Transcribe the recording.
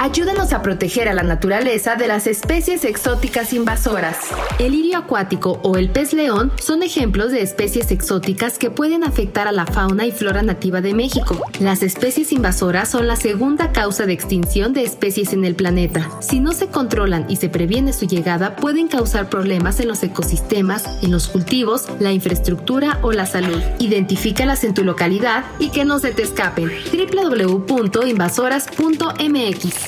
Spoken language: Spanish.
Ayúdanos a proteger a la naturaleza de las especies exóticas invasoras. El lirio acuático o el pez león son ejemplos de especies exóticas que pueden afectar a la fauna y flora nativa de México. Las especies invasoras son la segunda causa de extinción de especies en el planeta. Si no se controlan y se previene su llegada, pueden causar problemas en los ecosistemas, en los cultivos, la infraestructura o la salud. Identifícalas en tu localidad y que no se te escapen. www.invasoras.mx